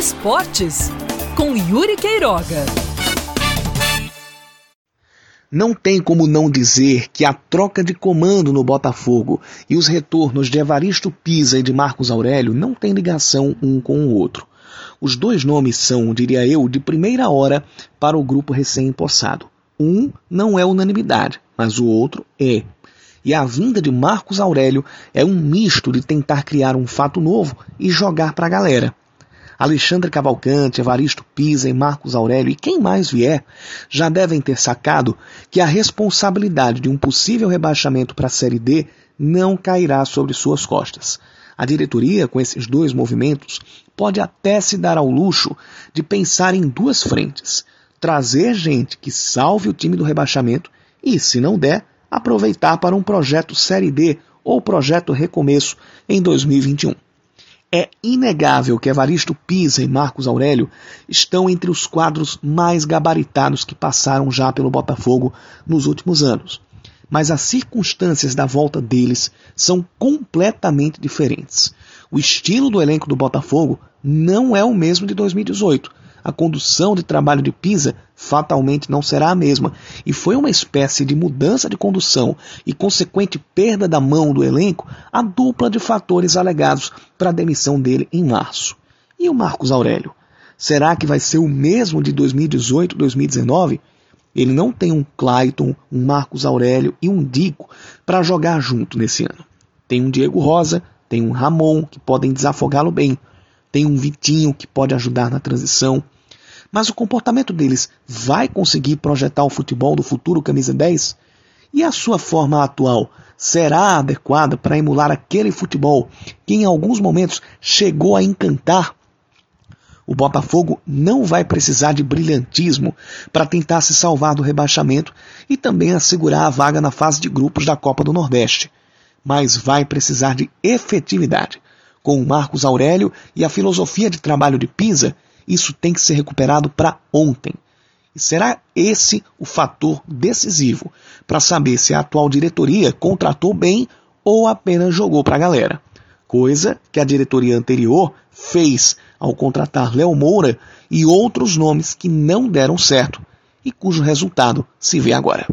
Esportes, com Yuri Queiroga. Não tem como não dizer que a troca de comando no Botafogo e os retornos de Evaristo Pisa e de Marcos Aurélio não têm ligação um com o outro. Os dois nomes são, diria eu, de primeira hora para o grupo recém-empossado. Um não é unanimidade, mas o outro é. E a vinda de Marcos Aurélio é um misto de tentar criar um fato novo e jogar para a galera. Alexandre Cavalcante, Evaristo Pisa e Marcos Aurélio e quem mais vier já devem ter sacado que a responsabilidade de um possível rebaixamento para a Série D não cairá sobre suas costas. A diretoria, com esses dois movimentos, pode até se dar ao luxo de pensar em duas frentes: trazer gente que salve o time do rebaixamento e, se não der, aproveitar para um projeto Série D ou projeto Recomeço em 2021. É inegável que Evaristo Pisa e Marcos Aurélio estão entre os quadros mais gabaritados que passaram já pelo Botafogo nos últimos anos. Mas as circunstâncias da volta deles são completamente diferentes. O estilo do elenco do Botafogo não é o mesmo de 2018, a condução de trabalho de Pisa fatalmente não será a mesma, e foi uma espécie de mudança de condução e consequente perda da mão do elenco a dupla de fatores alegados para a demissão dele em março. E o Marcos Aurélio? Será que vai ser o mesmo de 2018-2019? Ele não tem um Clayton, um Marcos Aurélio e um Dico para jogar junto nesse ano. Tem um Diego Rosa, tem um Ramon que podem desafogá-lo bem tem um Vitinho que pode ajudar na transição. Mas o comportamento deles vai conseguir projetar o futebol do futuro camisa 10? E a sua forma atual será adequada para emular aquele futebol que em alguns momentos chegou a encantar? O Botafogo não vai precisar de brilhantismo para tentar se salvar do rebaixamento e também assegurar a vaga na fase de grupos da Copa do Nordeste, mas vai precisar de efetividade com Marcos Aurélio e a filosofia de trabalho de Pisa, isso tem que ser recuperado para ontem. E será esse o fator decisivo para saber se a atual diretoria contratou bem ou apenas jogou para a galera. Coisa que a diretoria anterior fez ao contratar Léo Moura e outros nomes que não deram certo e cujo resultado se vê agora.